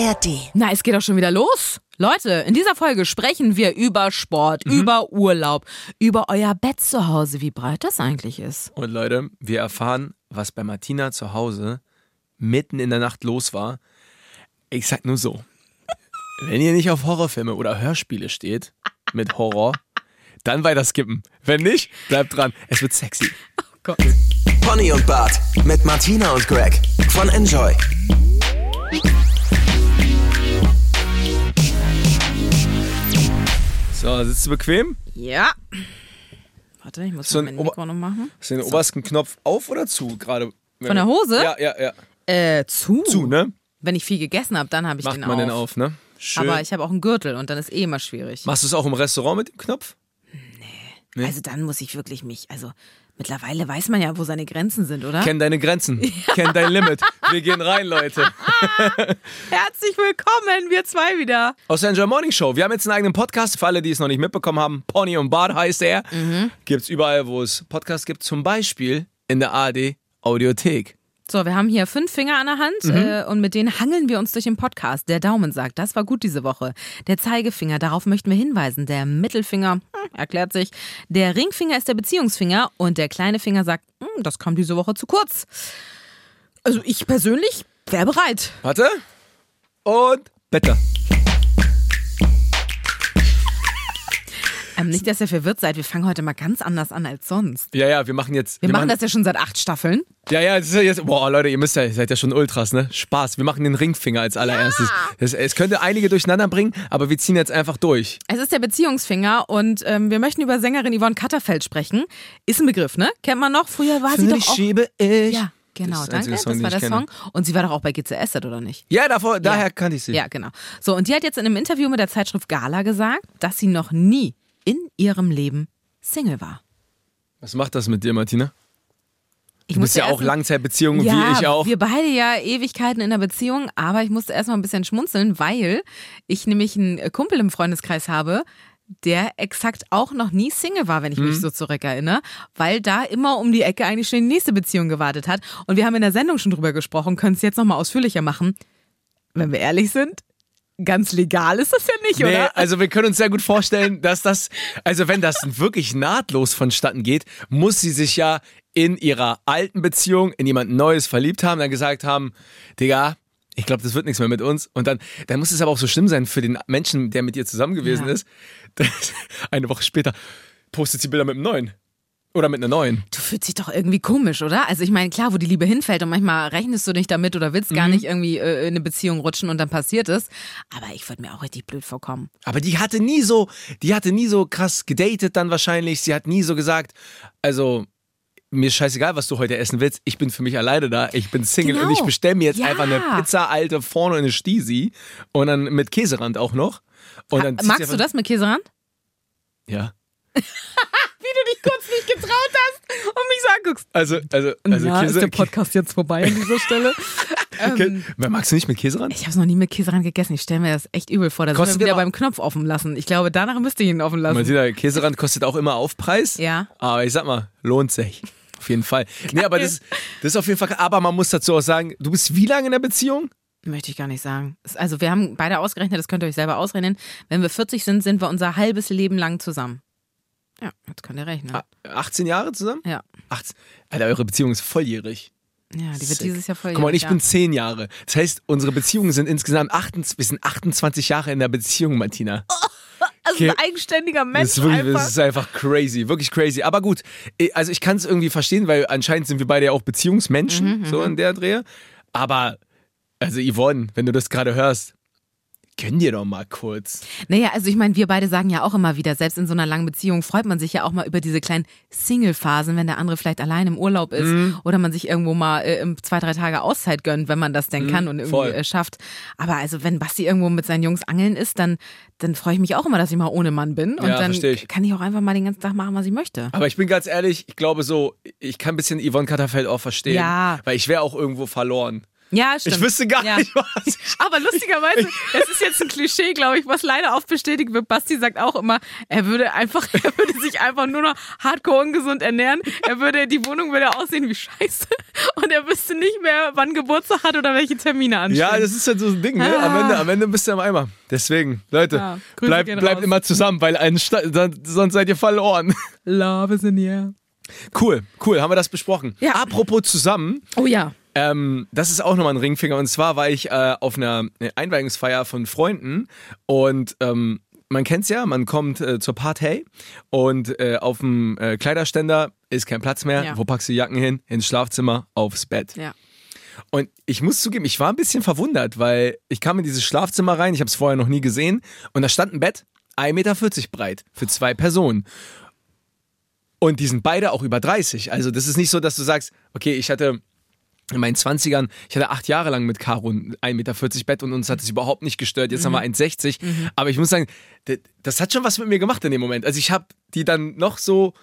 ARD. Na, es geht doch schon wieder los. Leute, in dieser Folge sprechen wir über Sport, über Urlaub, über euer Bett zu Hause, wie breit das eigentlich ist. Und Leute, wir erfahren, was bei Martina zu Hause mitten in der Nacht los war. Ich sag nur so: Wenn ihr nicht auf Horrorfilme oder Hörspiele steht mit Horror, dann weiter skippen. Wenn nicht, bleibt dran. Es wird sexy. Gott. Pony und Bart mit Martina und Greg von Enjoy. So, sitzt du bequem? Ja. Warte, ich muss So mein Mikro noch machen. Hast du den obersten Knopf auf oder zu gerade? Von der Hose? Ja, ja, ja. Äh, zu. Zu, ne? Wenn ich viel gegessen habe, dann habe ich Macht den man auf. den auf, ne? Schön. Aber ich habe auch einen Gürtel und dann ist eh immer schwierig. Machst du es auch im Restaurant mit dem Knopf? Nee. Also dann muss ich wirklich mich, also mittlerweile weiß man ja, wo seine Grenzen sind, oder? Kenn deine Grenzen. Kenn dein Limit. Wir gehen rein, Leute. Herzlich willkommen, wir zwei wieder. Aus der Enjoy Morning Show. Wir haben jetzt einen eigenen Podcast. Für alle, die es noch nicht mitbekommen haben, Pony und Bart heißt er. Mhm. Gibt's überall, wo es Podcasts gibt. Zum Beispiel in der ARD Audiothek. So, wir haben hier fünf Finger an der Hand Mhm. äh, und mit denen hangeln wir uns durch den Podcast. Der Daumen sagt, das war gut diese Woche. Der Zeigefinger, darauf möchten wir hinweisen. Der Mittelfinger, hm, erklärt sich. Der Ringfinger ist der Beziehungsfinger und der kleine Finger sagt, hm, das kam diese Woche zu kurz. Also ich persönlich wäre bereit. Warte. Und Better. Ähm, nicht, dass ihr verwirrt seid, wir fangen heute mal ganz anders an als sonst. Ja, ja, wir machen jetzt. Wir, machen das ja schon seit acht Staffeln. Ja, ja, das ist ja jetzt. Boah, Leute, ihr müsst ja, ihr seid ja schon Ultras, ne? Spaß. Wir machen den Ringfinger als allererstes. Das, es könnte einige durcheinander bringen, aber wir ziehen jetzt einfach durch. Es ist der Beziehungsfinger und ähm, wir möchten über Sängerin Yvonne Katterfeld sprechen. Ist ein Begriff, ne? Kennt man noch? Früher war sie Für doch dich auch... schiebe ich. Ja, genau, Das danke. Song, das war der. Song. Und sie war doch auch bei GCS, oder nicht? Ja, davor, daher kannte ich sie. Ja, genau. So, und die hat jetzt in einem Interview mit der Zeitschrift Gala gesagt, dass sie noch nie in ihrem Leben Single war. Was macht das mit dir, Martina? Ich Du bist ja auch Langzeitbeziehungen ja, wie ich auch. wir beide ja Ewigkeiten in einer Beziehung, aber ich musste erstmal ein bisschen schmunzeln, weil ich nämlich einen Kumpel im Freundeskreis habe, der exakt auch noch nie Single war, wenn ich Mhm. mich so zurückerinnere, weil da immer um die Ecke eigentlich schon die nächste Beziehung gewartet hat. Und wir haben in der Sendung schon drüber gesprochen, können es jetzt nochmal ausführlicher machen. Wenn wir ehrlich sind, ganz legal ist das ja nicht, Nee, oder? also wir können uns sehr gut vorstellen, dass das, also wenn das wirklich nahtlos vonstatten geht, muss sie sich ja in ihrer alten Beziehung in jemand Neues verliebt haben, dann gesagt haben, Digga, ich glaube, das wird nichts mehr mit uns. Und dann, dann muss es aber auch so schlimm sein für den Menschen, der mit ihr zusammen gewesen Ja. ist. Eine Woche später postet sie Bilder mit einem neuen. Oder mit einer neuen. Du fühlst dich doch irgendwie komisch, oder? Also ich meine, klar, wo die Liebe hinfällt und manchmal rechnest du nicht damit oder willst gar Mhm. nicht irgendwie äh, in eine Beziehung rutschen und dann passiert es. Aber ich würde mir auch richtig blöd vorkommen. Aber die hatte nie so, die hatte nie so krass gedatet dann wahrscheinlich. Sie hat nie so gesagt, also mir ist scheißegal, was du heute essen willst. Ich bin für mich alleine da. Ich bin Single Genau. und ich bestelle mir jetzt Ja. einfach eine Pizza, alte, vorne eine Stisi und dann mit Käserand auch noch. Und dann sie Magst du das mit Käserand? Ja. Dich kurz nicht getraut hast und mich so anguckst. Also, also, also Na, Käse. ist der Podcast jetzt vorbei an dieser Stelle? ähm, Magst du nicht mit Käserand? ich habe es noch nie mit Käserand gegessen. Ich stelle mir das echt übel vor. Da Kostet wir wieder beim Knopf offen lassen. Ich glaube, danach müsste ich ihn offen lassen. Martina, Käserand kostet auch immer Aufpreis. Ja. Aber ich sag mal, lohnt sich. Auf jeden Fall. Nee, aber das, das ist auf jeden Fall. Aber man muss dazu auch sagen, du bist wie lange in der Beziehung? Möchte ich gar nicht sagen. Also wir haben beide ausgerechnet, das könnt ihr euch selber ausrechnen. Wenn wir 40 sind, sind wir unser halbes Leben lang zusammen. Ja, jetzt könnt ihr rechnen. Ah, 18 Jahre zusammen? Ja. 18. Alter, eure Beziehung ist volljährig. Ja, die wird Sick. dieses Jahr voll. Guck mal, ich ja. bin 10 Jahre. Das heißt, unsere Beziehungen sind insgesamt 28, wir sind 28 Jahre in der Beziehung, Martina. also ein eigenständiger Mensch. Das ist, wirklich, einfach. das ist einfach crazy, wirklich crazy. Aber gut, eh, also ich kann es irgendwie verstehen, weil anscheinend sind wir beide ja auch Beziehungsmenschen, Mhm, so in der Drehe. Aber, also Yvonne, wenn du das gerade hörst, gönn dir doch mal kurz. Naja, also ich meine, wir beide sagen ja auch immer wieder, selbst in so einer langen Beziehung freut man sich ja auch mal über diese kleinen Single-Phasen, wenn der andere vielleicht allein im Urlaub ist Mhm. oder man sich irgendwo mal äh, zwei, drei Tage Auszeit gönnt, wenn man das denn kann und irgendwie Mhm, äh, schafft. Aber also wenn Basti irgendwo mit seinen Jungs angeln ist, dann, dann freue ich mich auch immer, dass ich mal ohne Mann bin. Und Ja, dann ich. kann ich auch einfach mal den ganzen Tag machen, was ich möchte. Aber ich bin ganz ehrlich, ich glaube so, ich kann ein bisschen Yvonne Katterfeld auch verstehen. Ja. Weil ich wäre auch irgendwo verloren. Ja, stimmt. Ich wüsste gar ja. nicht, was Aber lustigerweise, das ist jetzt ein Klischee, glaube ich, was leider oft bestätigt wird. Basti sagt auch immer, er würde einfach, er würde sich einfach nur noch hardcore ungesund ernähren. Er würde, die Wohnung würde aussehen wie Scheiße. Und er wüsste nicht mehr, wann Geburtstag hat oder welche Termine anstehen. Ja, das ist halt so ein Ding, ne? Am. Ende, am Ende bist du im Eimer. Deswegen, Leute, Ja, bleibt, bleibt immer zusammen, weil ein Sta son- sonst seid ihr verloren. Love is in the air. Cool, cool, haben wir das besprochen. Ja. Apropos zusammen, Oh ja. Ähm, das ist auch nochmal ein Ringfinger. Und zwar war ich äh, auf einer Einweihungsfeier von Freunden und ähm, man kennt's ja, man kommt äh, zur Party und äh, auf dem äh, Kleiderständer ist kein Platz mehr. Ja. Wo packst du die Jacken hin? Ins Schlafzimmer, aufs Bett. Ja. Und ich muss zugeben, ich war ein bisschen verwundert, weil ich kam in dieses Schlafzimmer rein, ich habe es vorher noch nie gesehen, und da stand ein Bett, 1,40 Meter breit, für zwei Personen. Und die sind beide auch über 30. Also das ist nicht so, dass du sagst, okay, ich hatte in meinen 20ern, ich hatte acht Jahre lang mit Caro ein 1,40 Meter Bett und uns hat es überhaupt nicht gestört. Jetzt haben wir 1,60. Aber ich muss sagen, das hat schon was mit mir gemacht in dem Moment. Also ich habe die dann noch so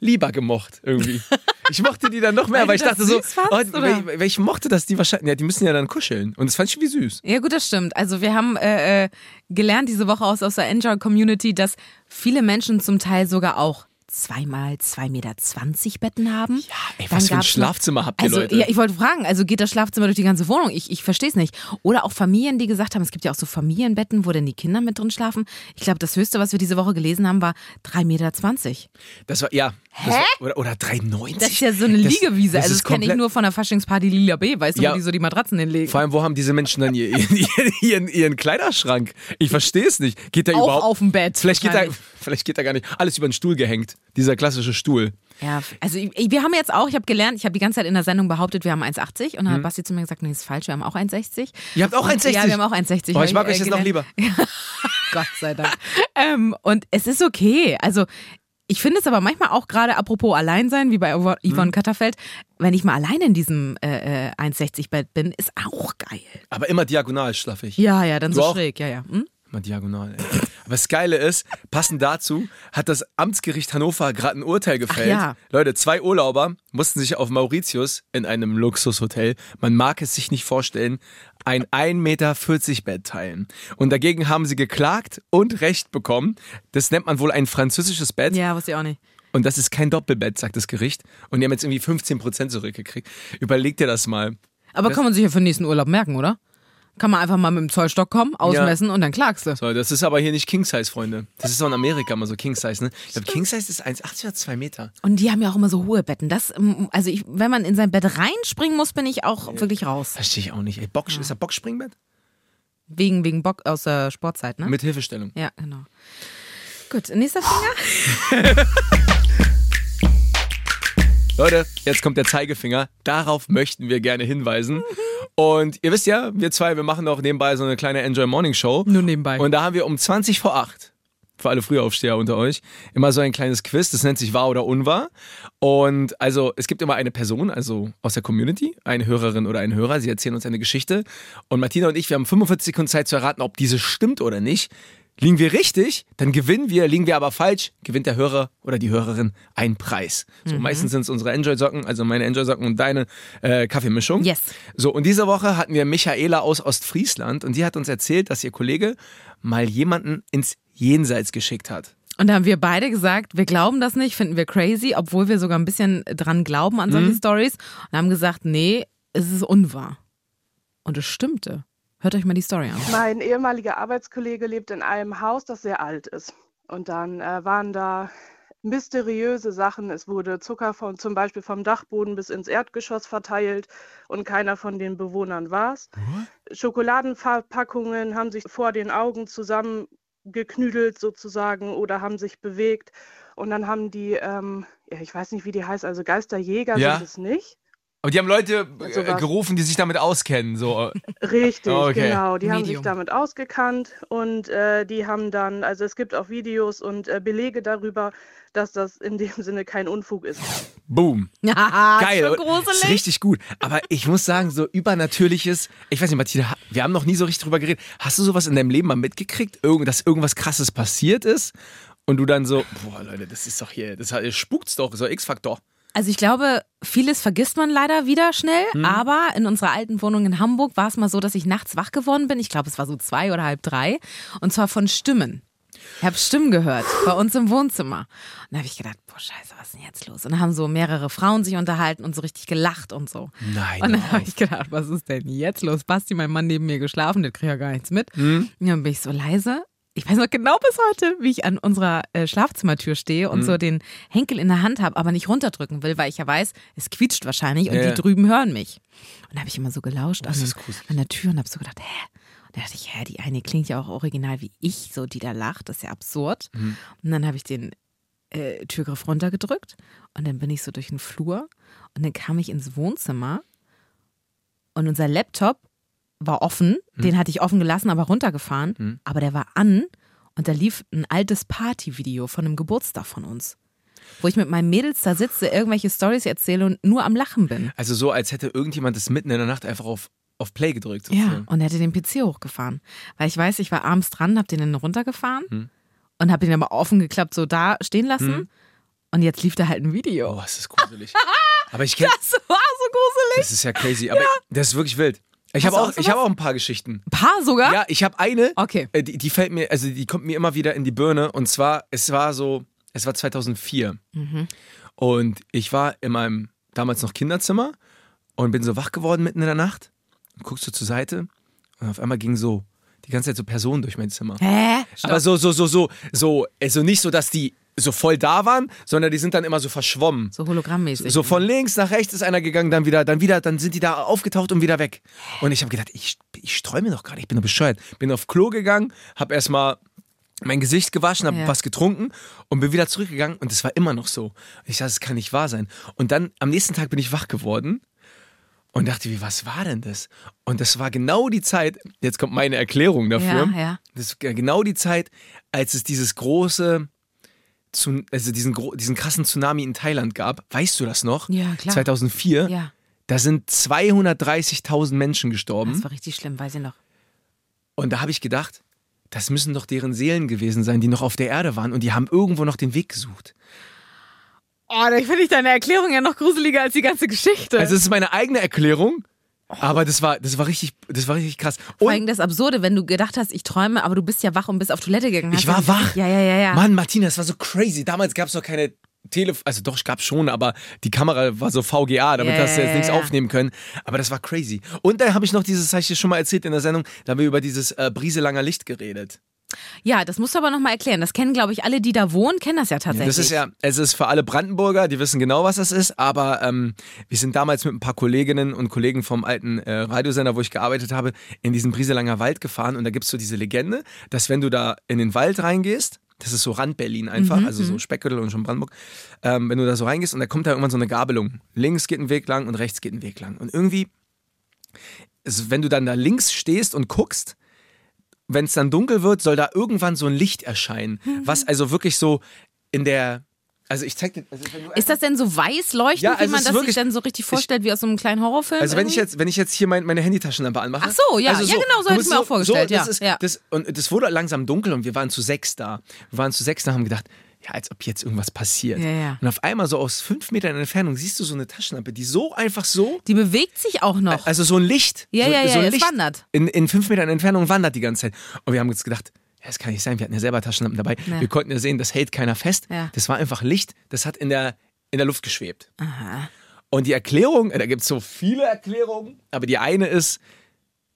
lieber gemocht irgendwie. Ich mochte die dann noch mehr, Weil ich dachte so, fandst, oh, weil, weil ich mochte das, die wahrscheinlich, ja, die müssen ja dann kuscheln. Und das fand ich wie süß. Ja, gut, das stimmt. Also wir haben äh, äh, gelernt diese Woche aus, aus der Enjoy-Community, dass viele Menschen zum Teil sogar auch zweimal 2,20 Meter Betten haben. Ja, ey, was für ein Schlafzimmer habt ihr, also, Leute? Ja, ich wollte fragen, also geht das Schlafzimmer durch die ganze Wohnung? Ich, ich verstehe es nicht. Oder auch Familien, die gesagt haben, es gibt ja auch so Familienbetten, wo dann die Kinder mit drin schlafen. Ich glaube, das Höchste, was wir diese Woche gelesen haben, war 3,20 Meter. Das war, ja. Das war, oder, oder 3,90. Das ist ja so eine Liegewiese. das also das kenne ich nur von der Faschingsparty Lila B, weißt du, Ja. wo die so die Matratzen hinlegen. Vor allem, wo haben diese Menschen dann ihr, ihren, ihren, ihren Kleiderschrank? Ich verstehe es nicht. Geht der Auch überhaupt? auf dem Bett. Vielleicht geht, da. Vielleicht geht da gar nicht. Alles über den Stuhl gehängt. Dieser klassische Stuhl. Ja, also ich- wir haben jetzt auch, ich habe gelernt, ich habe die ganze Zeit in der Sendung behauptet, wir haben 1,80 und dann hat Basti zu mir gesagt, nee, ist falsch, wir haben auch 1,60. Mhm. Ihr habt auch Und- 1,60? Ja, wir haben auch 1,60. Oh, ich mag äh, euch jetzt noch lieber. Gott sei Dank. ähm, und es ist okay. Also ich finde es aber manchmal auch gerade apropos Alleinsein, wie bei Yvonne Mhm. Katterfeld, wenn ich mal alleine in diesem äh, äh, 1,60 Bett bin, ist auch geil. Aber immer diagonal schlafe ich. Ja, ja, dann Du so auch? schräg, ja, ja. Hm? Immer diagonal, ey. Aber das Geile ist, passend dazu hat das Amtsgericht Hannover gerade ein Urteil gefällt. ja. Leute, zwei Urlauber mussten sich auf Mauritius in einem Luxushotel, man mag es sich nicht vorstellen, ein 1,40 Meter Bett teilen. Und dagegen haben sie geklagt und Recht bekommen. Das nennt man wohl ein französisches Bett. Ja, wusste ich auch nicht. Und das ist kein Doppelbett, sagt das Gericht. Und die haben jetzt irgendwie 15% zurückgekriegt. Überleg dir das mal. Aber kann man sich ja für den nächsten Urlaub merken, oder? Kann man einfach mal mit dem Zollstock kommen, ausmessen und dann klagst du. So, das ist aber hier nicht King Size, Freunde. Das ist auch in Amerika immer so King Size, ne? Ich glaube, King Size ist 1,80 oder 2 Meter. Und die haben ja auch immer so hohe Betten. Das, ähm, also ich, wenn man in sein Bett reinspringen muss, bin ich auch wirklich raus. Verstehe ich auch nicht. Ey, Bock, Ist das Boxspringbett? Wegen, wegen Bock aus der Sportzeit, ne? Mit Hilfestellung. Ja, genau. Gut, nächster Finger. Leute, jetzt kommt der Zeigefinger. Darauf möchten wir gerne hinweisen. Und ihr wisst ja, wir zwei, wir machen auch nebenbei so eine kleine Enjoy Morning Show. Nur nebenbei. Und da haben wir um 20 vor 8, für alle Frühaufsteher unter euch, immer so ein kleines Quiz, das nennt sich Wahr oder Unwahr. Und also es gibt immer eine Person, also aus der Community, eine Hörerin oder ein Hörer, sie erzählen uns eine Geschichte. Und Martina und ich, wir haben 45 Sekunden Zeit zu erraten, ob diese stimmt oder nicht. Liegen wir richtig, dann gewinnen wir. Liegen wir aber falsch, gewinnt der Hörer oder die Hörerin einen Preis. So, Mhm. meistens sind es unsere Enjoy-Socken, also meine Enjoy-Socken und deine äh, Kaffeemischung. Yes. So, und diese Woche hatten wir Michaela aus Ostfriesland und die hat uns erzählt, dass ihr Kollege mal jemanden ins Jenseits geschickt hat. Und da haben wir beide gesagt, wir glauben das nicht, finden wir crazy, obwohl wir sogar ein bisschen dran glauben an solche Stories. Und haben gesagt, nee, es ist unwahr. Und es stimmte. Hört euch mal die Story an. Mein ehemaliger Arbeitskollege lebt in einem Haus, das sehr alt ist. Und dann äh, waren da mysteriöse Sachen. Es wurde Zucker von, zum Beispiel vom Dachboden bis ins Erdgeschoss verteilt und keiner von den Bewohnern war es. Schokoladenverpackungen haben sich vor den Augen zusammengeknüdelt sozusagen oder haben sich bewegt. Und dann haben die, ähm, ja, ich weiß nicht, wie die heißt, also Geisterjäger Ja. sind es nicht. Aber die haben Leute äh, gerufen, die sich damit auskennen. So. Richtig, Okay. genau. Die haben sich Medium. damit ausgekannt und äh, die haben dann, also es gibt auch Videos und äh, Belege darüber, dass das in dem Sinne kein Unfug ist. Boom. Ja, Geil. Schon Ist gruselig. richtig gut. Aber ich muss sagen, so übernatürliches, ich weiß nicht, Martina, wir haben noch nie so richtig drüber geredet. Hast du sowas in deinem Leben mal mitgekriegt, Irgend, dass irgendwas krasses passiert ist? Und du dann so, boah, Leute, das ist doch hier, das spukt's doch, so X-Faktor. Also ich glaube, vieles vergisst man leider wieder schnell, Hm. aber in unserer alten Wohnung in Hamburg war es mal so, dass ich nachts wach geworden bin. Ich glaube, es war so zwei oder halb drei. Und zwar von Stimmen. Ich habe Stimmen gehört bei uns im Wohnzimmer. Und da habe ich gedacht, boah, scheiße, was ist denn jetzt los? Und dann haben so mehrere Frauen sich unterhalten und so richtig gelacht und so. Nein. Und dann hör habe ich gedacht, was ist denn jetzt los? Basti, mein Mann neben mir geschlafen, der kriegt ja gar nichts mit. Hm? Und dann bin ich so leise. Ich weiß noch genau bis heute, wie ich an unserer äh, Schlafzimmertür stehe und so den Henkel in der Hand habe, aber nicht runterdrücken will, weil ich ja weiß, es quietscht wahrscheinlich und Ja, die drüben hören mich. Und da habe ich immer so gelauscht an, an der Tür und habe so gedacht, hä? Und da dachte ich, hä, die eine klingt ja auch original wie ich, so die da lacht, das ist ja absurd. Mhm. Und dann habe ich den äh, Türgriff runtergedrückt und dann bin ich so durch den Flur und dann kam ich ins Wohnzimmer und unser Laptop war offen, Mhm. den hatte ich offen gelassen, aber runtergefahren, aber der war an und da lief ein altes Partyvideo von einem Geburtstag von uns. Wo ich mit meinen Mädels da sitze, irgendwelche Stories erzähle und nur am Lachen bin. Also so, als hätte irgendjemand das mitten in der Nacht einfach auf, auf Play gedrückt. Ja, sozusagen. und er hatte den PC hochgefahren. Weil ich weiß, ich war abends dran, hab den dann runtergefahren Hm. und hab ihn aber offen geklappt, so da stehen lassen. Hm. Und jetzt lief da halt ein Video. Oh, es ist gruselig. Aber ich kenne, Das war so gruselig. das ist ja crazy. Aber das ist wirklich wild. Ich habe du auch, auch ich habe auch ein paar Geschichten. Ein paar sogar? Ja, ich habe eine, Okay. äh, die, die fällt mir, also die kommt mir immer wieder in die Birne. Und zwar, es war so, es war 2004. Mhm. Und ich war in meinem damals noch Kinderzimmer und bin so wach geworden mitten in der Nacht. Und guckst so zur Seite und auf einmal ging so die ganze Zeit so Personen durch mein Zimmer. Hä? Stopp. Aber so, so, so, so, so, also nicht so, dass die so voll da waren, sondern die sind dann immer so verschwommen. so hologrammmäßig. So von links nach rechts ist einer gegangen, dann wieder, dann wieder, dann sind die da aufgetaucht und wieder weg. Und ich habe gedacht, ich, ich träume doch gerade, ich bin doch bescheuert. Bin auf Klo gegangen, habe erstmal mein Gesicht gewaschen, habe Ja. was getrunken und bin wieder zurückgegangen und es war immer noch so. Und ich dachte, das kann nicht wahr sein. Und dann am nächsten Tag bin ich wach geworden und dachte, wie, was war denn das? Und das war genau die Zeit, jetzt kommt meine Erklärung dafür. Ja, ja. Das ist genau die Zeit, als es dieses große, also diesen, diesen krassen Tsunami in Thailand gab. Weißt du das noch? Ja, klar. 2004. Ja, Da sind 230.000 Menschen gestorben. das war richtig schlimm, weiß ich noch. Und da habe ich gedacht, das müssen doch deren Seelen gewesen sein, die noch auf der Erde waren und die haben irgendwo noch den Weg gesucht. Oh, da finde ich deine Erklärung ja noch gruseliger als die ganze Geschichte. Also es ist meine eigene Erklärung, aber das war, das war richtig, das war richtig krass. Vor Und allem das Absurde, wenn du gedacht hast, ich träume, aber du bist ja wach und bist auf Toilette gegangen. ich war wach. Ja, ja, ja, ja. Mann, Martina, das war so crazy. Damals gab es noch keine Telefon, also doch, es gab schon, aber die Kamera war so VGA, damit Ja, hast du jetzt nichts ja. aufnehmen können. Aber das war crazy. Und dann habe ich noch dieses, habe ich dir schon mal erzählt in der Sendung, da haben wir über dieses äh, Brieselanger Licht geredet. Ja, das musst du aber nochmal erklären. Das kennen, glaube ich, alle, die da wohnen, kennen das ja tatsächlich. Das ist ja, es ist für alle Brandenburger, die wissen genau, was das ist, aber ähm, wir sind damals mit ein paar Kolleginnen und Kollegen vom alten äh, Radiosender, wo ich gearbeitet habe, in diesen Brieselanger Wald gefahren und da gibt es so diese Legende, dass wenn du da in den Wald reingehst, das ist so Rand Berlin einfach, also so Speckgürtel und schon Brandenburg, ähm, wenn du da so reingehst und da kommt da irgendwann so eine Gabelung. Links geht ein Weg lang und rechts geht ein Weg lang. Und irgendwie, wenn du dann da links stehst und guckst, wenn es dann dunkel wird, soll da irgendwann so ein Licht erscheinen, was also wirklich so in der, also ich zeig dir, also Ist das denn so weiß leuchtend, Ja, also wie man das sich wirklich- dann so richtig vorstellt, wie aus so einem kleinen Horrorfilm? Also wenn ich jetzt, wenn ich jetzt hier mein, meine Handytaschenlampe anmache. Ach so, ja. also Ja, genau, so hätte ich mir auch vorgestellt, So, das ja, ist, ja. Das, und das wurde langsam dunkel und wir waren zu sechs da. Wir waren zu sechs da und haben gedacht, ja, als ob jetzt irgendwas passiert. Ja, ja. Und auf einmal so aus fünf Metern Entfernung siehst du so eine Taschenlampe, die so einfach so, Die bewegt sich auch noch. also so ein Licht. Ja, so, ja, ja, so es Licht wandert. In, in fünf Metern Entfernung wandert die ganze Zeit. Und wir haben uns gedacht, ja, das kann nicht sein, wir hatten ja selber Taschenlampen dabei. Ja. Wir konnten ja sehen, das hält keiner fest. Das war einfach Licht, das hat in der, in der Luft geschwebt. Aha. Und die Erklärung, äh, da gibt es so viele Erklärungen, aber die eine ist,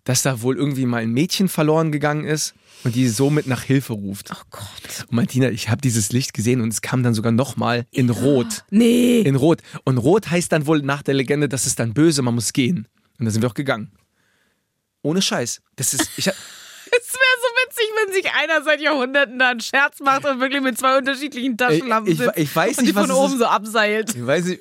dass da wohl irgendwie mal ein Mädchen verloren gegangen ist und die somit nach Hilfe ruft. Oh Gott. Und Martina, ich habe dieses Licht gesehen und es kam dann sogar nochmal in Rot. Nee. In Rot. Und Rot heißt dann wohl nach der Legende, das ist dann böse, man muss gehen. Und da sind wir auch gegangen. Ohne Scheiß. Das ist, ich, hab- Es wäre so witzig, wenn sich einer seit Jahrhunderten da einen Scherz macht und wirklich mit zwei unterschiedlichen Taschenlampen Ich- ich- ich weiß und die nicht, was von oben so abseilt. ich weiß nicht,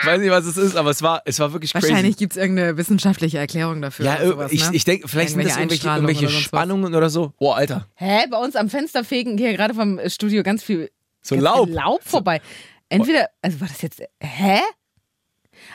ich weiß nicht, was es ist, aber es war, es war wirklich crazy. Wahrscheinlich gibt es irgendeine wissenschaftliche Erklärung dafür. Ja, oder sowas, ich, ne? ich denke, vielleicht sind das Irgendwelche irgendwelche, oder. Spannungen oder so. Oh, Alter. Hä? Bei uns am Fenster fegen hier gerade vom Studio ganz viel, So ganz Laub. Viel Laub vorbei. Entweder, also war das jetzt, hä?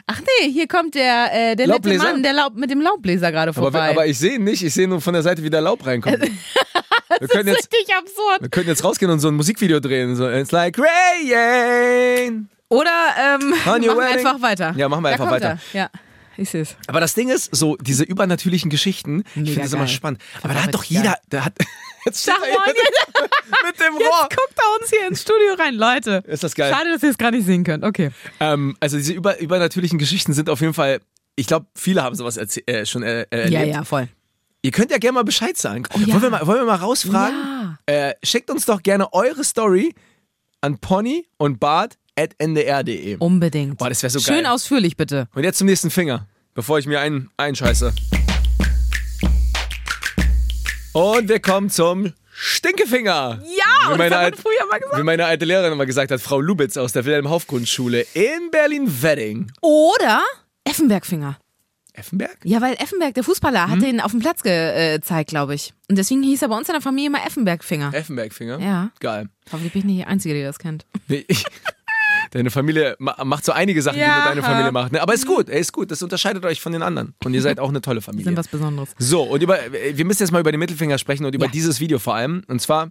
Ach nee, hier kommt der, äh, der nette? Mann der Laub, mit dem Laubbläser gerade Aber, vorbei. aber ich sehe ihn nicht, ich sehe nur von der Seite, wie der Laub reinkommt. wir, können jetzt, Richtig absurd. wir können jetzt rausgehen und so ein Musikvideo drehen. So, It's like rain. Oder ähm, machen wir einfach weiter. Ja, machen wir Da einfach weiter. Er. Ja, ich sehe es. Aber das Ding ist, so diese übernatürlichen Geschichten, ich Mega finde das immer spannend. Aber da hat doch jeder, der hat. Jetzt Sag moin, mit, dem Rohr. Jetzt guckt er uns hier ins Studio rein, Leute. Ist das geil? Schade, dass ihr es gerade nicht sehen könnt. Okay. Ähm, also diese über, übernatürlichen Geschichten sind auf jeden Fall, ich glaube, viele haben sowas äh, schon äh, äh, erlebt. Ja, ja, voll. Ihr könnt ja gerne mal Bescheid sagen. ja. wollen, wir mal, wollen wir mal rausfragen? Ja. Äh, schickt uns doch gerne eure Story an Pony und Bart at ndr.de. Unbedingt. Boah, das wäre so Schön geil. ausführlich, bitte. Und jetzt zum nächsten Finger, bevor ich mir einen einscheiße. Und wir kommen zum Stinkefinger. Ja, Wie meine, alt, früher mal gesagt. wie meine alte Lehrerin immer gesagt hat, Frau Lubitz aus der Wilhelm-Hauf-Grundschule in Berlin-Wedding. Oder Effenbergfinger. Effenberg? Ja, weil Effenberg, der Fußballer, Hm? hat den auf dem Platz gezeigt, glaube ich. Und deswegen hieß er bei uns in der Familie immer Effenbergfinger. Effenberg-Finger? Ja. Geil. Hoffentlich bin ich nicht die Einzige, die das kennt. Nee, ich, deine Familie ma- macht so einige Sachen, die Ja. nur deine Familie macht. Ne? Aber ist gut, ey, ist gut. Das unterscheidet euch von den anderen. Und ihr seid auch eine tolle Die sind Familie. was Besonderes. So, und über, wir müssen jetzt mal über den Mittelfinger sprechen und über Ja. dieses Video vor allem. Und zwar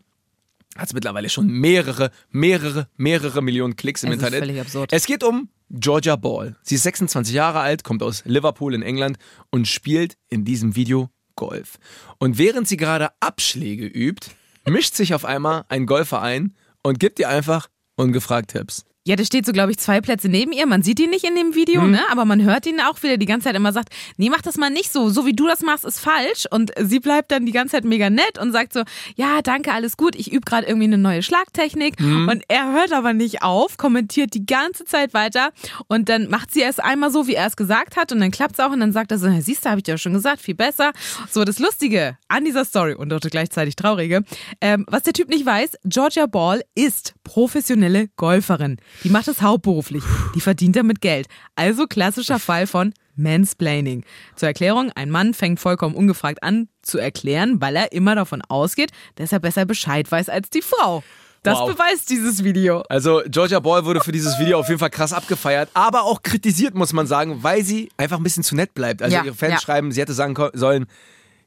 hat es mittlerweile schon mehrere, mehrere, mehrere Millionen Klicks im Es ist Internet. völlig absurd. Es geht um Georgia Ball. Sie ist 26 Jahre alt, kommt aus Liverpool in England und spielt in diesem Video Golf. Und während sie gerade Abschläge übt, mischt sich auf einmal ein Golfer ein und gibt ihr einfach ungefragt Tipps. Ja, der steht so, glaube ich, zwei Plätze neben ihr. Man sieht ihn nicht in dem Video, Hm. ne? Aber man hört ihn auch, wie er die ganze Zeit immer sagt, nee, mach das mal nicht so. So wie du das machst, ist falsch. Und sie bleibt dann die ganze Zeit mega nett und sagt so, ja, danke, alles gut. Ich übe gerade irgendwie eine neue Schlagtechnik. Hm. Und er hört aber nicht auf, kommentiert die ganze Zeit weiter. Und dann macht sie erst einmal so, wie er es gesagt hat. Und dann klappt es auch. Und dann sagt er so, "Na, siehst du, habe ich dir ja schon gesagt, viel besser. So, das Lustige an dieser Story und auch gleichzeitig Traurige, ähm, was der Typ nicht weiß, Georgia Ball ist professionelle Golferin. Die macht das hauptberuflich. Die verdient damit Geld. Also klassischer Fall von Mansplaining. Zur Erklärung, ein Mann fängt vollkommen ungefragt an zu erklären, weil er immer davon ausgeht, dass er besser Bescheid weiß als die Frau. Das Wow. beweist dieses Video. Also Georgia Ball wurde für dieses Video auf jeden Fall krass abgefeiert, aber auch kritisiert, muss man sagen, weil sie einfach ein bisschen zu nett bleibt. Also Ja, ihre Fans ja. schreiben, sie hätte sagen sollen,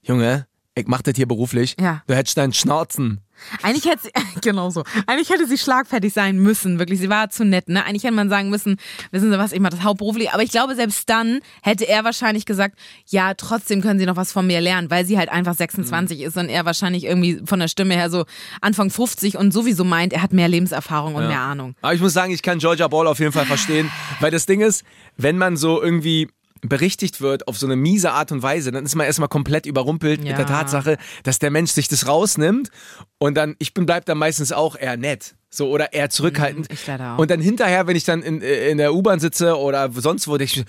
Junge, ich mach das hier beruflich. Ja. Du hättest deinen Schnauzen. Eigentlich hätte sie, genau so. Eigentlich hätte sie schlagfertig sein müssen. Wirklich, sie war zu nett, ne? Eigentlich hätte man sagen müssen, wissen Sie was, ich mache das hauptberuflich. Aber ich glaube, selbst dann hätte er wahrscheinlich gesagt, ja, trotzdem können Sie noch was von mir lernen, weil sie halt einfach 26 ist und er wahrscheinlich irgendwie von der Stimme her so Anfang 50 und sowieso meint, er hat mehr Lebenserfahrung und mehr Ahnung. Aber ich muss sagen, ich kann Georgia Ball auf jeden Fall verstehen, weil das Ding ist, wenn man so irgendwie berichtigt wird auf so eine miese Art und Weise, dann ist man erstmal komplett überrumpelt mit Ja. der Tatsache, dass der Mensch sich das rausnimmt und dann, ich bin, bleib dann meistens auch eher nett. So, oder eher zurückhaltend. Mhm, ich leider auch. Und dann hinterher, wenn ich dann in, in der U-Bahn sitze oder sonst wo, denke ich,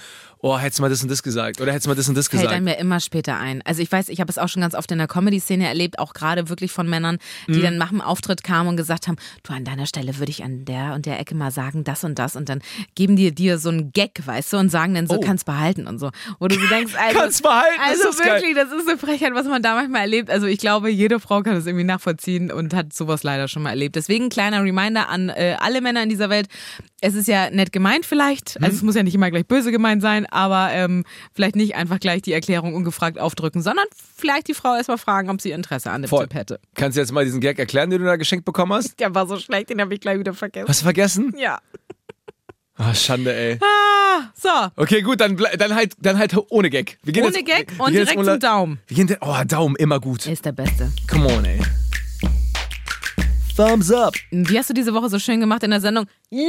oh, hättest du mal das und das gesagt. Oder hättest du mal das und das Fällt gesagt. einem ja immer später ein. Also ich weiß, ich habe es auch schon ganz oft in der Comedy-Szene erlebt, auch gerade wirklich von Männern, Mhm. die dann nach dem Auftritt kamen und gesagt haben, du, an deiner Stelle würde ich an der und der Ecke mal sagen, das und das und dann geben die dir so einen Gag, weißt du, und sagen dann so, Oh. kannst behalten und so. Wo du so denkst, also, Kannst behalten, also ist das geil. wirklich, das ist eine Frechheit, was man da manchmal erlebt. Also ich glaube, jede Frau kann das irgendwie nachvollziehen und hat sowas leider schon mal erlebt. Deswegen kleiner Reminder an äh, alle Männer in dieser Welt. Es ist ja nett gemeint vielleicht, Mhm. also es muss ja nicht immer gleich böse gemeint sein, aber ähm, vielleicht nicht einfach gleich die Erklärung ungefragt aufdrücken, sondern vielleicht die Frau erstmal fragen, ob sie Interesse an dem Voll. Typ hätte. Kannst du jetzt mal diesen Gag erklären, den du da geschenkt bekommen hast? Der war so schlecht, den habe ich gleich wieder vergessen. Hast du vergessen? Ja. Ah, Schande, ey. Ah, so. Okay, gut, dann, dann halt, dann halt ohne Gag. Wir gehen Ohne jetzt, Gag wir und jetzt direkt ohne- zum Daumen. Wir gehen, oh, Daumen, immer gut. Ist der Beste. Come on, ey. Thumbs up. Wie hast du diese Woche so schön gemacht in der Sendung? Ja!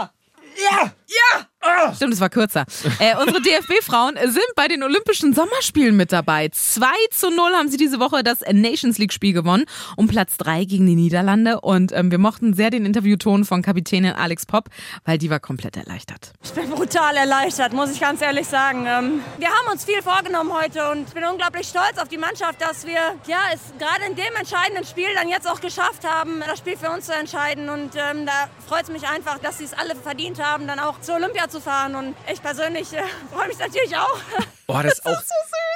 Ja! Ja! Stimmt, es war kürzer. Äh, unsere DFB-Frauen sind bei den Olympischen Sommerspielen mit dabei. 2 zu 0 haben sie diese Woche das Nations League-Spiel gewonnen. Um Platz 3 gegen die Niederlande. Und ähm, wir mochten sehr den Interviewton von Kapitänin Alex Popp, weil die war komplett erleichtert. Ich bin brutal erleichtert, muss ich ganz ehrlich sagen. Ähm, Wir haben uns viel vorgenommen heute und ich bin unglaublich stolz auf die Mannschaft, dass wir ja, es gerade in dem entscheidenden Spiel dann jetzt auch geschafft haben, das Spiel für uns zu entscheiden. Und ähm, da freut es mich einfach, dass sie es alle verdient haben, dann auch zur Olympia zu fahren. Und ich persönlich äh, freue mich natürlich auch. Oh, das, ist auch,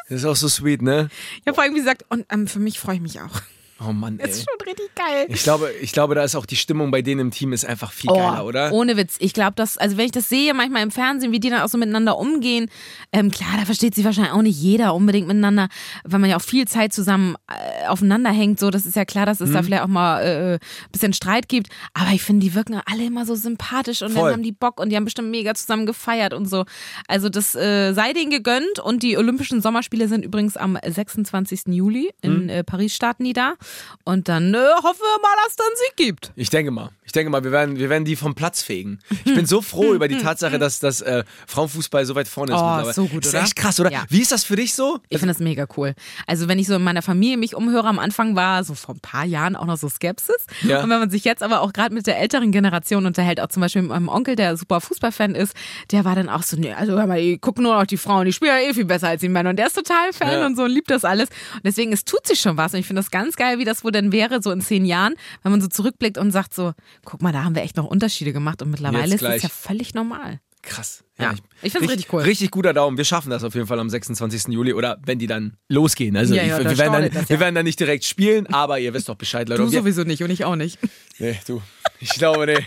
das ist auch so sweet, ne? Ja, vor allem, wie gesagt, und ähm, für mich freue ich mich auch. Oh Mann, ey. Ist schon richtig geil. Ich glaube, ich glaube, da ist auch die Stimmung bei denen im Team ist einfach viel Oh, geiler, oder? Ohne Witz. Ich glaube, dass, also wenn ich das sehe, manchmal im Fernsehen, wie die dann auch so miteinander umgehen, ähm, klar, da versteht sich wahrscheinlich auch nicht jeder unbedingt miteinander, weil man ja auch viel Zeit zusammen äh, aufeinander hängt. So, das ist ja klar, dass es Mhm. da vielleicht auch mal äh, ein bisschen Streit gibt. Aber ich finde, die wirken alle immer so sympathisch und Voll. dann haben die Bock und die haben bestimmt mega zusammen gefeiert und so. Also das äh, sei denen gegönnt und die Olympischen Sommerspiele sind übrigens am 26. Juli in Mhm. äh, Paris starten die da. Und dann äh, hoffen wir mal, dass es dann Sieg gibt. Ich denke mal. Ich denke mal, wir werden, wir werden die vom Platz fegen. Ich bin so froh über die Tatsache, dass das äh, Frauenfußball so weit vorne ist. Oh, mittlerweile. so gut, ist oder? echt krass, oder? Ja. Wie ist das für dich so? Ich finde das mega cool. Also wenn ich so in meiner Familie mich umhöre, am Anfang war so vor ein paar Jahren auch noch so Skepsis. Ja. Und wenn man sich jetzt aber auch gerade mit der älteren Generation unterhält, auch zum Beispiel mit meinem Onkel, der super Fußballfan ist, der war dann auch so, nee, also hör mal, die gucken nur noch die Frauen, die spielen ja eh viel besser als die Männer. Und der ist total Fan Ja. und so und liebt das alles. Und deswegen, es tut sich schon was. Und ich finde das ganz geil, wie das wohl denn wäre, so in zehn Jahren, wenn man so zurückblickt und sagt so, guck mal, da haben wir echt noch Unterschiede gemacht und mittlerweile ist das gleich. ja völlig normal. Krass. Ja. Ich find's richtig cool. Richtig guter Daumen. Wir schaffen das auf jeden Fall am 26. Juli oder wenn die dann losgehen. Also Ja, ich, ja, da wir, werden dann, das, wir ja. werden dann nicht direkt spielen, aber ihr wisst doch Bescheid, Leute. Du sowieso nicht und ich auch nicht. nee, du. Ich glaube nicht.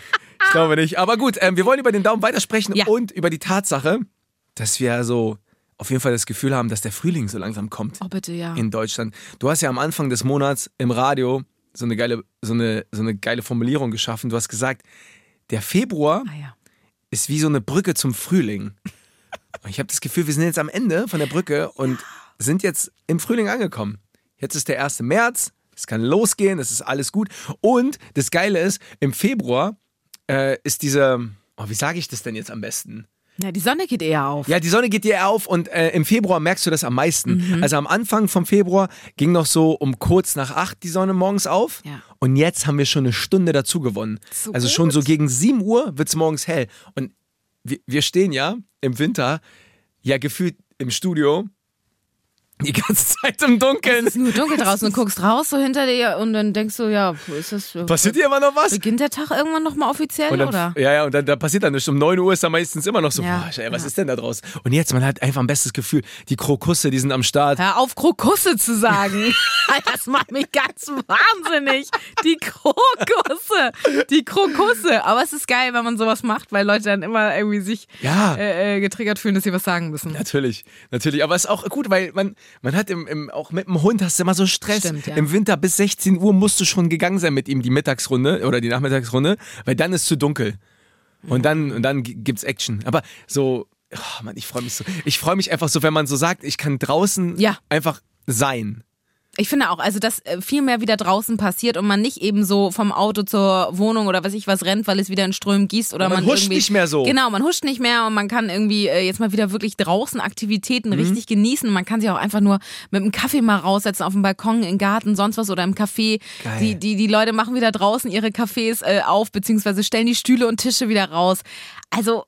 Ich glaube nicht. Aber gut, ähm, wir wollen über den Daumen weitersprechen Ja. und über die Tatsache, dass wir so auf jeden Fall das Gefühl haben, dass der Frühling so langsam kommt. Oh bitte, ja. in Deutschland. Du hast ja am Anfang des Monats im Radio so eine geile, so eine, so eine geile Formulierung geschaffen. Du hast gesagt, der Februar Ah ja. ist wie so eine Brücke zum Frühling. Ich habe das Gefühl, wir sind jetzt am Ende von der Brücke und sind jetzt im Frühling angekommen. Jetzt ist der 1. März, es kann losgehen, es ist alles gut. Und das Geile ist, im Februar äh, ist diese, oh, wie sage ich das denn jetzt am besten? Ja, die Sonne geht eher auf. Ja, die Sonne geht dir auf und äh, im Februar merkst du das am meisten. Also am Anfang vom Februar ging noch so um kurz nach acht die Sonne morgens auf. Ja. Und jetzt haben wir schon eine Stunde dazu gewonnen. So also gut. schon so gegen 7 Uhr wird es morgens hell. Und wir, wir stehen ja im Winter, ja gefühlt im Studio, die ganze Zeit im Dunkeln. Es ist nur dunkel draußen und guckst raus so hinter dir und dann denkst du, ja, ist das. äh, Passiert hier immer noch was? Beginnt der Tag irgendwann nochmal offiziell, dann, oder? Ja, ja, und dann da passiert dann nichts. Um 9 Uhr ist dann meistens immer noch so, Ja, boah, ey, was ja. ist denn da draus? Und jetzt, man hat einfach ein bestes Gefühl. Die Krokusse, die sind am Start. Hör auf, Krokusse zu sagen. das macht mich ganz wahnsinnig. Die Krokusse. Die Krokusse. Aber es ist geil, wenn man sowas macht, weil Leute dann immer irgendwie sich Ja. äh, äh, getriggert fühlen, dass sie was sagen müssen. Natürlich, natürlich. Aber es ist auch gut, weil man, man hat im, im, auch mit dem Hund hast du immer so Stress. Stimmt, ja. Im Winter bis 16 Uhr musst du schon gegangen sein mit ihm, die Mittagsrunde oder die Nachmittagsrunde, weil dann ist zu dunkel. Und dann, und dann gibt's Action. Aber so, oh Mann, ich freue mich so. Ich freue mich einfach so, wenn man so sagt, ich kann draußen Ja. einfach sein. Ich finde auch, also dass äh, viel mehr wieder draußen passiert und man nicht eben so vom Auto zur Wohnung oder was ich was rennt, weil es wieder in Strömen gießt oder Man man, huscht nicht mehr so. Genau, man huscht nicht mehr und man kann irgendwie äh, jetzt mal wieder wirklich draußen Aktivitäten Mhm. richtig genießen. Man kann sich auch einfach nur mit einem Kaffee mal raussetzen auf dem Balkon, im Garten, sonst was oder im Café. Geil. Die, die, die Leute machen wieder draußen ihre Cafés äh, auf, beziehungsweise stellen die Stühle und Tische wieder raus. Also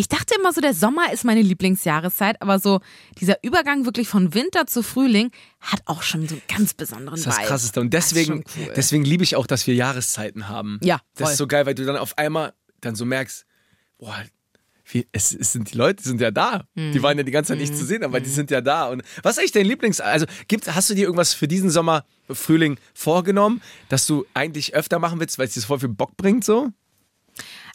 ich dachte immer so, der Sommer ist meine Lieblingsjahreszeit, aber so dieser Übergang wirklich von Winter zu Frühling hat auch schon so einen ganz besonderen Das ist das Vibe. Krasseste. Und Das ist deswegen, schon cool. deswegen liebe ich auch, dass wir Jahreszeiten haben. Ja, Das voll. ist so geil, weil du dann auf einmal dann so merkst, boah, wie, es, es sind die Leute, die sind ja da. Mhm. Die waren ja die ganze Zeit nicht zu sehen, aber die sind ja da. Und was ist eigentlich dein Lieblings... Also gibt, hast du dir irgendwas für diesen Sommer, Frühling vorgenommen, dass du eigentlich öfter machen willst, weil es dir voll viel Bock bringt so?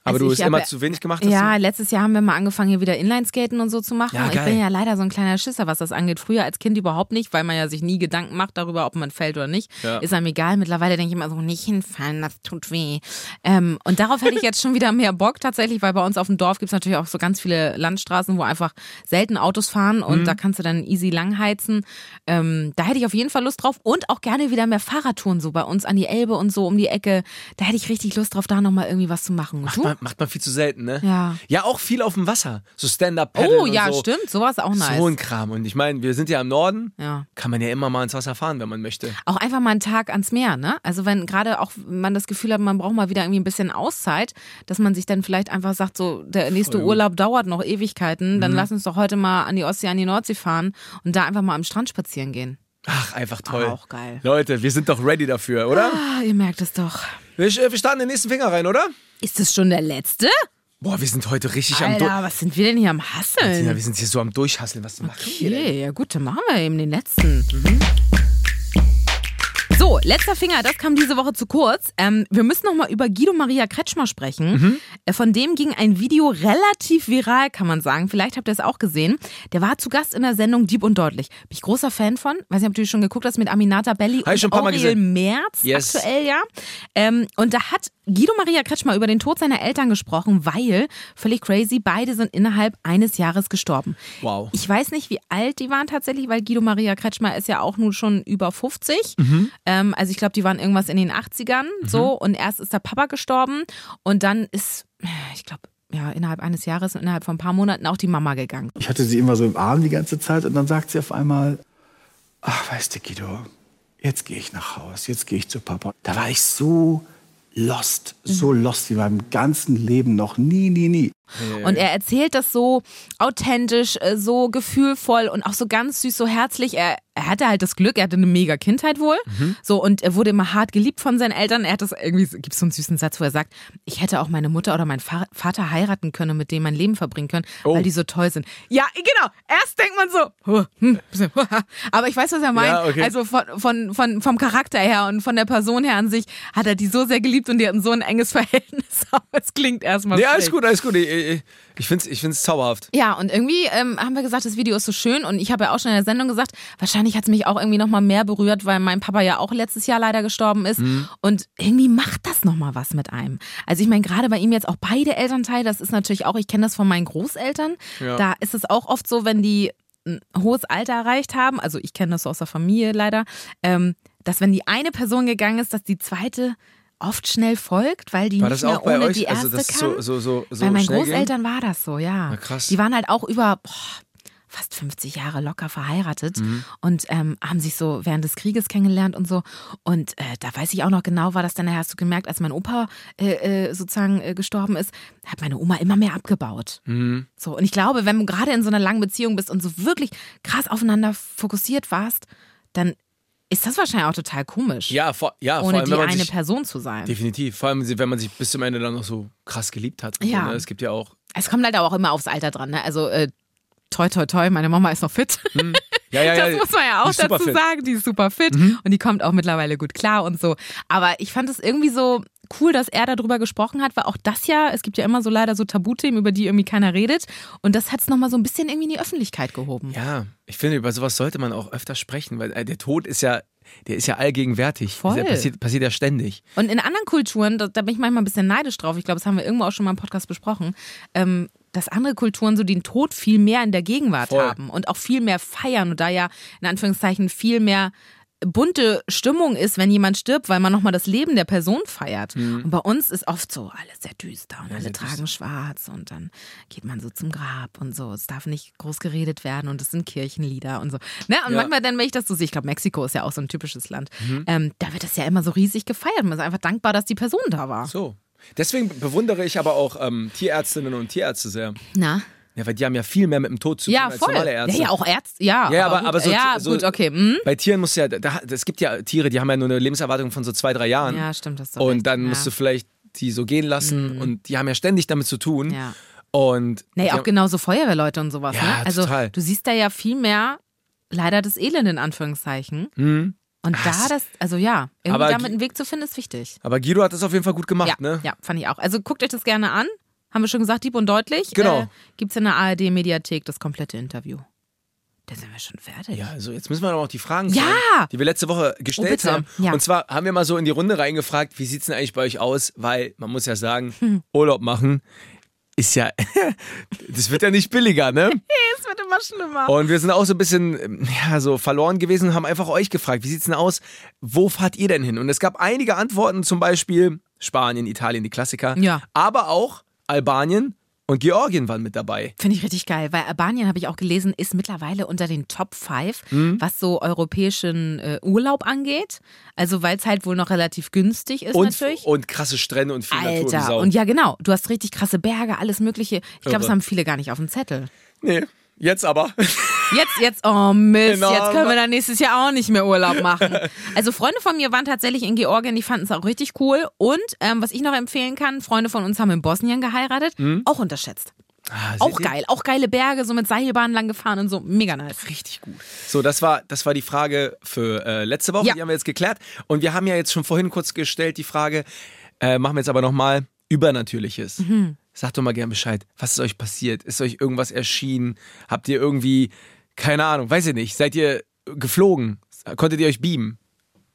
Aber Also du es immer hab- zu wenig gemacht hast? Ja, letztes Jahr haben wir mal angefangen, hier wieder Inlineskaten und so zu machen. Ja, ich bin ja leider so ein kleiner Schisser, was das angeht. Früher als Kind überhaupt nicht, weil man ja sich nie Gedanken macht darüber, ob man fällt oder nicht. Ja. Ist einem egal. Mittlerweile denke ich immer so, nicht hinfallen, das tut weh. Ähm, und darauf hätte ich jetzt schon wieder mehr Bock tatsächlich, weil bei uns auf dem Dorf gibt's natürlich auch so ganz viele Landstraßen, wo einfach selten Autos fahren und Mhm. da kannst du dann easy langheizen. Ähm, da hätte ich auf jeden Fall Lust drauf und auch gerne wieder mehr Fahrradtouren so bei uns an die Elbe und so um die Ecke. Da hätte ich richtig Lust drauf, da nochmal irgendwie was zu machen. Du? Man, macht man viel zu selten, ne? Ja. Ja, auch viel auf dem Wasser. So stand-up Oh ja, so. stimmt. Sowas auch nice. So ein Kram. Und ich meine, wir sind ja im Norden. Ja. Kann man ja immer mal ins Wasser fahren, wenn man möchte. Auch einfach mal einen Tag ans Meer, ne? Also wenn gerade auch man das Gefühl hat, man braucht mal wieder irgendwie ein bisschen Auszeit, dass man sich dann vielleicht einfach sagt, so der nächste Urlaub dauert noch Ewigkeiten, Mhm. dann lass uns doch heute mal an die Ostsee, an die Nordsee fahren und da einfach mal am Strand spazieren gehen. Ach, einfach toll. Auch geil. Leute, wir sind doch ready dafür, oder? Ah, ihr merkt es doch. Wir, wir starten den nächsten Finger rein, oder? Ist das schon der letzte? Boah, wir sind heute richtig am Alter, Durch. was sind wir denn hier am Hasseln? wir sind hier so am Durchhasseln. Was machen wir denn? Okay, ja gut, dann machen wir eben den letzten. So, letzter Finger, das kam diese Woche zu kurz. Ähm, wir müssen noch mal über Guido Maria Kretschmer sprechen. Äh, Von dem ging ein Video relativ viral, kann man sagen. Vielleicht habt ihr es auch gesehen. Der war zu Gast in der Sendung Dieb und Deutlich. Bin ich großer Fan von. Weiß nicht, ob du schon geguckt hast mit Aminata Belli Hab ich schon und Mal Aurel. Merz Yes. aktuell, ja. Ähm, und da hat Guido Maria Kretschmer über den Tod seiner Eltern gesprochen, weil, völlig crazy, beide sind innerhalb eines Jahres gestorben. Wow. Ich weiß nicht, wie alt die waren tatsächlich, weil Guido Maria Kretschmer ist ja auch nun schon über 50. Mhm. Ähm, also ich glaube, die waren irgendwas in den 80ern so und erst ist der Papa gestorben und dann ist, ich glaube, ja, innerhalb eines Jahres und innerhalb von ein paar Monaten auch die Mama gegangen. Ich hatte sie immer so im Arm die ganze Zeit und dann sagt sie auf einmal, ach, weißt du, Guido, jetzt gehe ich nach Haus, jetzt gehe ich zu Papa. Da war ich so lost, so lost wie meinem ganzen Leben noch nie, nie, nie. Und er erzählt das so authentisch, äh, so gefühlvoll und auch so ganz süß, so herzlich. Er, er hatte halt das Glück, er hatte eine mega Kindheit wohl. So, und er wurde immer hart geliebt von seinen Eltern. Er hat das irgendwie, gibt so einen süßen Satz, wo er sagt, ich hätte auch meine Mutter oder meinen Vater heiraten können, mit dem mein Leben verbringen können, Oh. weil die so toll sind. Ja, genau. Erst denkt man so, hm, aber ich weiß, was er meint. Ja, okay. Also von, von, von, vom Charakter her und von der Person her an sich hat er die so sehr geliebt und die hatten so ein enges Verhältnis. Aber es klingt erstmal Ja, alles schräg. gut, alles gut. Ich, ich, finde es ich find's zauberhaft. Ja, und irgendwie ähm, haben wir gesagt, das Video ist so schön und ich habe ja auch schon in der Sendung gesagt, wahrscheinlich hat es mich auch irgendwie nochmal mehr berührt, weil mein Papa ja auch letztes Jahr leider gestorben ist und irgendwie macht das nochmal was mit einem. Also ich meine, gerade bei ihm jetzt auch beide Elternteile, das ist natürlich auch, ich kenne das von meinen Großeltern, Ja. da ist es auch oft so, wenn die ein hohes Alter erreicht haben, also ich kenne das so aus der Familie leider, ähm, dass wenn die eine Person gegangen ist, dass die zweite oft schnell folgt, weil die War nicht das mehr auch bei ohne euch? die erste also, das kann. so, so, so, so Bei meinen schnell ging? Großeltern war das so, ja. Na, krass. Die waren halt auch über boah, fast 50 Jahre locker verheiratet Mhm. und ähm, haben sich so während des Krieges kennengelernt und so. Und äh, da weiß ich auch noch genau, war das dann, hast du gemerkt, als mein Opa äh, äh, sozusagen äh, gestorben ist, hat meine Oma immer mehr abgebaut. Mhm. So, und ich glaube, wenn du gerade in so einer langen Beziehung bist und so wirklich krass aufeinander fokussiert warst, dann ist das wahrscheinlich auch total komisch, Ja, vor, ja vor ohne allem, die wenn man eine sich, Person zu sein. Definitiv. Vor allem, wenn man sich bis zum Ende dann noch so krass geliebt hat. Ja. So, ne? Es gibt ja auch. Es kommt halt auch immer aufs Alter dran. Ne? Also äh, toi, toi, toi, meine Mama ist noch fit. Ja, ja, Das ja. muss man ja auch dazu fit. Mhm. sagen. Die ist super fit und die kommt auch mittlerweile gut klar und so. Aber ich fand es irgendwie so cool, dass er darüber gesprochen hat, weil auch das ja, es gibt ja immer so leider so Tabuthemen, über die irgendwie keiner redet. Und das hat es nochmal so ein bisschen irgendwie in die Öffentlichkeit gehoben. Ja, ich finde, über sowas sollte man auch öfter sprechen, weil äh, der Tod ist ja, der ist ja allgegenwärtig. Voll. Der passiert, passiert ja ständig. Und in anderen Kulturen, da, da bin ich manchmal ein bisschen neidisch drauf, ich glaube, das haben wir irgendwo auch schon mal im Podcast besprochen, ähm, dass andere Kulturen so den Tod viel mehr in der Gegenwart Voll. haben und auch viel mehr feiern und da ja in Anführungszeichen viel mehr bunte Stimmung ist, wenn jemand stirbt, weil man nochmal das Leben der Person feiert. Und bei uns ist oft so alles sehr düster und alle sehr tragen schwarz und dann geht man so zum Grab und so. Es darf nicht groß geredet werden und es sind Kirchenlieder und so. Ne? Und Ja. manchmal dann, wenn ich das so sehe, ich glaube, Mexiko ist ja auch so ein typisches Land, ähm, da wird das ja immer so riesig gefeiert. Man ist einfach dankbar, dass die Person da war. So. Deswegen bewundere ich aber auch ähm, Tierärztinnen und Tierärzte sehr. Na? Ja, weil die haben ja viel mehr mit dem Tod zu tun Ja, als normale Ja, Ärzte. ja, auch Ärzte, ja. Ja, aber- gut, aber so- ja, so- gut, okay. Hm? Bei Tieren musst du ja, da, es gibt ja Tiere, die haben ja nur eine Lebenserwartung von so zwei, drei Jahren. Ja, stimmt, das Und dann musst du vielleicht die so gehen lassen und die haben ja ständig damit zu tun. Mhm. Ja. Und Nee, auch haben- genauso Feuerwehrleute und sowas. Ja, ne? Also total. du siehst da ja viel mehr leider das Elend in Anführungszeichen. Mhm. Und da es- das, also ja, irgendwie damit einen Weg zu finden, ist wichtig. Aber Guido hat das auf jeden Fall gut gemacht, Ja, ne? ja, fand ich auch. Also guckt euch das gerne an. Haben wir schon gesagt, Dieb und Deutlich. Genau. Äh, gibt's in der ARD-Mediathek das komplette Interview. Da sind wir schon fertig. Ja, also jetzt müssen wir noch die Fragen Ja! stellen, die wir letzte Woche gestellt Oh, haben. Ja. Und zwar haben wir mal so in die Runde reingefragt, wie sieht's denn eigentlich bei euch aus? Weil man muss ja sagen, Hm. Urlaub machen ist ja, das wird ja nicht billiger, ne? Es wird immer schlimmer. Und wir sind auch so ein bisschen ja, so verloren gewesen und haben einfach euch gefragt, wie sieht's denn aus? Wo fahrt ihr denn hin? Und es gab einige Antworten, zum Beispiel Spanien, Italien, die Klassiker. Ja. Aber auch Albanien und Georgien waren mit dabei. Finde ich richtig geil, weil Albanien, habe ich auch gelesen, ist mittlerweile unter den Top 5, Mhm. was so europäischen äh, Urlaub angeht. Also weil es halt wohl noch relativ günstig ist Und, natürlich. und krasse Strände und viel Natur Alter, Sau. und ja genau, du hast richtig krasse Berge, alles mögliche. Ich glaube, das haben viele gar nicht auf dem Zettel. Nee, jetzt aber. Jetzt, jetzt, oh Mist, Genau. jetzt können wir dann nächstes Jahr auch nicht mehr Urlaub machen. Also Freunde von mir waren tatsächlich in Georgien, die fanden es auch richtig cool. Und ähm, was ich noch empfehlen kann, Freunde von uns haben in Bosnien geheiratet, Mhm. auch unterschätzt. Ah, Auch ihr? geil, auch geile Berge, so mit Seilbahnen lang gefahren und so. Mega nice. Richtig gut. So, das war, das war die Frage für äh, letzte Woche. Ja. Die haben wir jetzt geklärt. Und wir haben ja jetzt schon vorhin kurz gestellt die Frage, äh, machen wir jetzt aber nochmal, Übernatürliches. Mhm. Sagt doch mal gern Bescheid. Was ist euch passiert? Ist euch irgendwas erschienen? Habt ihr irgendwie, keine Ahnung, weiß ich nicht, seid ihr geflogen? Konntet ihr euch beamen?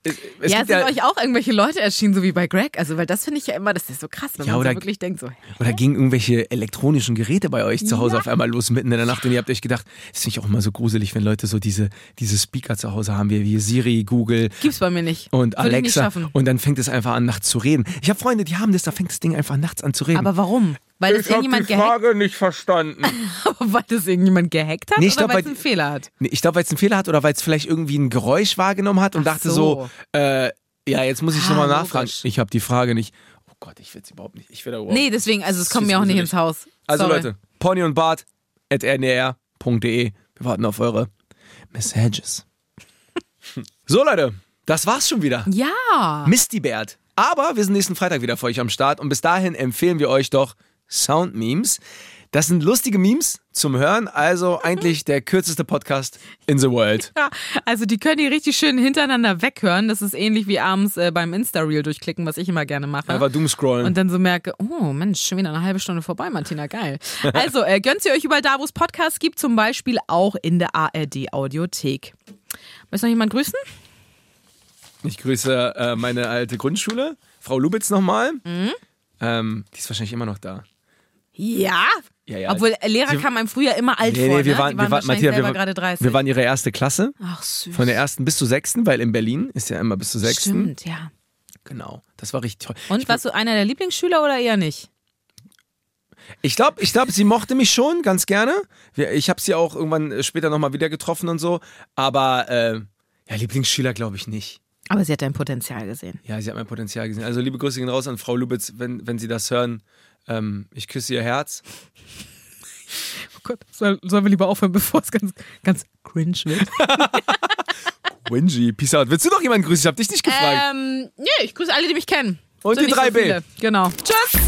Es, es ja, sind euch auch irgendwelche Leute erschienen, so wie bei Greg? Also, weil das finde ich ja immer, das ist so krass, wenn Ja, man oder- so wirklich denkt, so, Oder gingen irgendwelche elektronischen Geräte bei euch zu Hause Ja. auf einmal los mitten in der Nacht und ihr habt euch gedacht, das finde ich auch immer so gruselig, wenn Leute so diese, diese Speaker zu Hause haben, wie, wie Siri, Google gibt's bei mir nicht. und Würde nicht Alexa schaffen. und dann fängt es einfach an, nachts zu reden. Ich habe Freunde, die haben das, da fängt das Ding einfach nachts an zu reden. Aber warum? Weil das irgendjemand gehackt, nicht verstanden. weil das irgendjemand gehackt hat Nee, ich oder weil es einen Fehler hat? Nee, ich glaube, weil es einen Fehler hat oder weil es vielleicht irgendwie ein Geräusch wahrgenommen hat und Ach dachte so. so, äh, ja, jetzt muss ich Ah, nochmal logisch. nachfragen. Ich habe die Frage nicht. Oh Gott, ich will es überhaupt nicht. Ich will da überhaupt Nee, deswegen, also es kommt mir auch nicht ins Haus. Also Sorry. Leute, Pony und Bart at ndr.de. Wir warten auf eure Messages. so Leute, das war's schon wieder. Ja. Misty Bert. Aber wir sind nächsten Freitag wieder für euch am Start und bis dahin empfehlen wir euch doch Sound Memes. Das sind lustige Memes zum Hören, also eigentlich der kürzeste Podcast in the world. Ja, also die können die richtig schön hintereinander weghören. Das ist ähnlich wie abends äh, beim Insta-Reel durchklicken, was ich immer gerne mache. Einfach doomscrollen. Und dann so merke, oh Mensch, schon wieder eine halbe Stunde vorbei, Martina, geil. Also äh, gönnt ihr euch überall da, wo es Podcasts gibt, zum Beispiel auch in der ARD-Audiothek. Möchte noch jemand grüßen? Ich grüße äh, meine alte Grundschule, Frau Lubitz nochmal. Mhm. Ähm, die ist wahrscheinlich immer noch da. Ja. Ja, ja. Obwohl äh, Lehrer Sie- kam einem früher immer alt Nee, vor, nee, wir ne? waren, wir waren, wahrscheinlich Matthias, wir, gerade 30. wir waren ihre erste Klasse. Ach süß. Von der ersten bis zur sechsten, weil in Berlin ist ja immer bis zur sechsten. Stimmt, ja. Genau. Das war richtig toll. Und ich warst du einer der Lieblingsschüler oder eher nicht? Ich glaube, ich glaub, sie mochte mich schon ganz gerne. Wir- Ich habe sie auch irgendwann äh, später nochmal wieder getroffen und so. Aber äh, ja, Lieblingsschüler glaube ich nicht. Aber sie hat dein Potenzial gesehen. Ja, sie hat mein Potenzial gesehen. Also liebe Grüße gehen raus an Frau Lubitz, wenn, wenn Sie das hören. Ähm, ich küsse Ihr Herz. Oh Gott, soll, sollen wir lieber aufhören, bevor es ganz, ganz cringe wird? Wingy, peace out. Willst du noch jemanden grüßen? Ich habe dich nicht gefragt. ähm, nee, ich grüße alle, die mich kennen. Und Sind die nicht so 3B. viele. Genau. Tschüss.